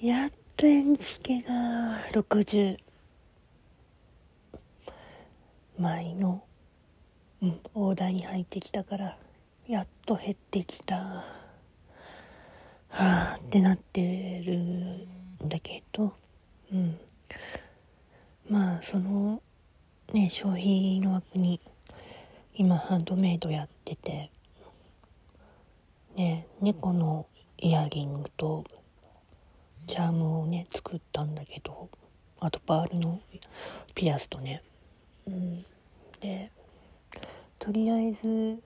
やっとエンジケが60枚の、うん、オーダーに入ってきたからやっと減ってきた。はあってなってるんだけどうん。まあそのね消費の枠に今ハンドメイドやっててね猫のイヤリングとチャームをね作ったんだけどあとパールのピアスとね。うん。でとりあえず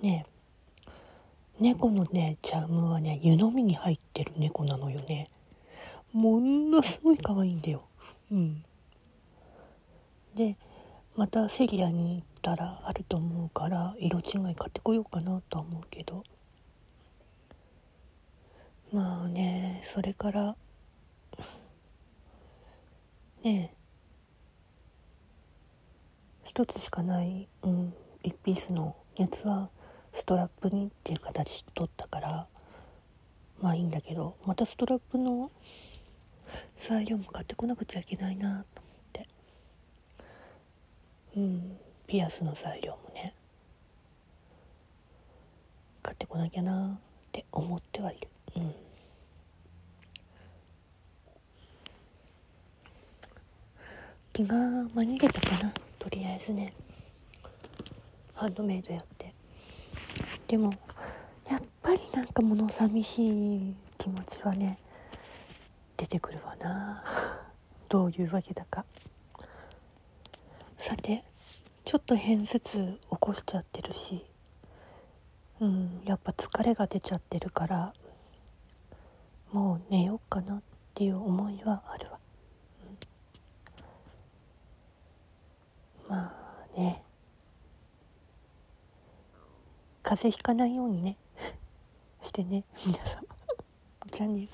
ね猫のねチャームはね湯飲みに入ってる猫なのよね。ものすごい可愛いんだよ。うん。でまたセリアに行ったらあると思うから色違い買ってこようかなとは思うけど。まあねそれからねえ一つしかない、うん、1ピースのやつはストラップにっていう形取ったからまあいいんだけどまたストラップの材料も買ってこなくちゃいけないなと思って。うんピアスの材料もね買ってこなきゃなって思ってはいるうん気が紛れたかな。とりあえずね。ハンドメイドやって。でもやっぱりなんか物寂しい気持ちはね出てくるわな。どういうわけだか。さてちょっと偏頭痛起こしちゃってるし。うんやっぱ疲れが出ちゃってるからもう寝ようかなっていう思いはあるわまあね。風邪ひかないようにね。してね皆さん。じゃあね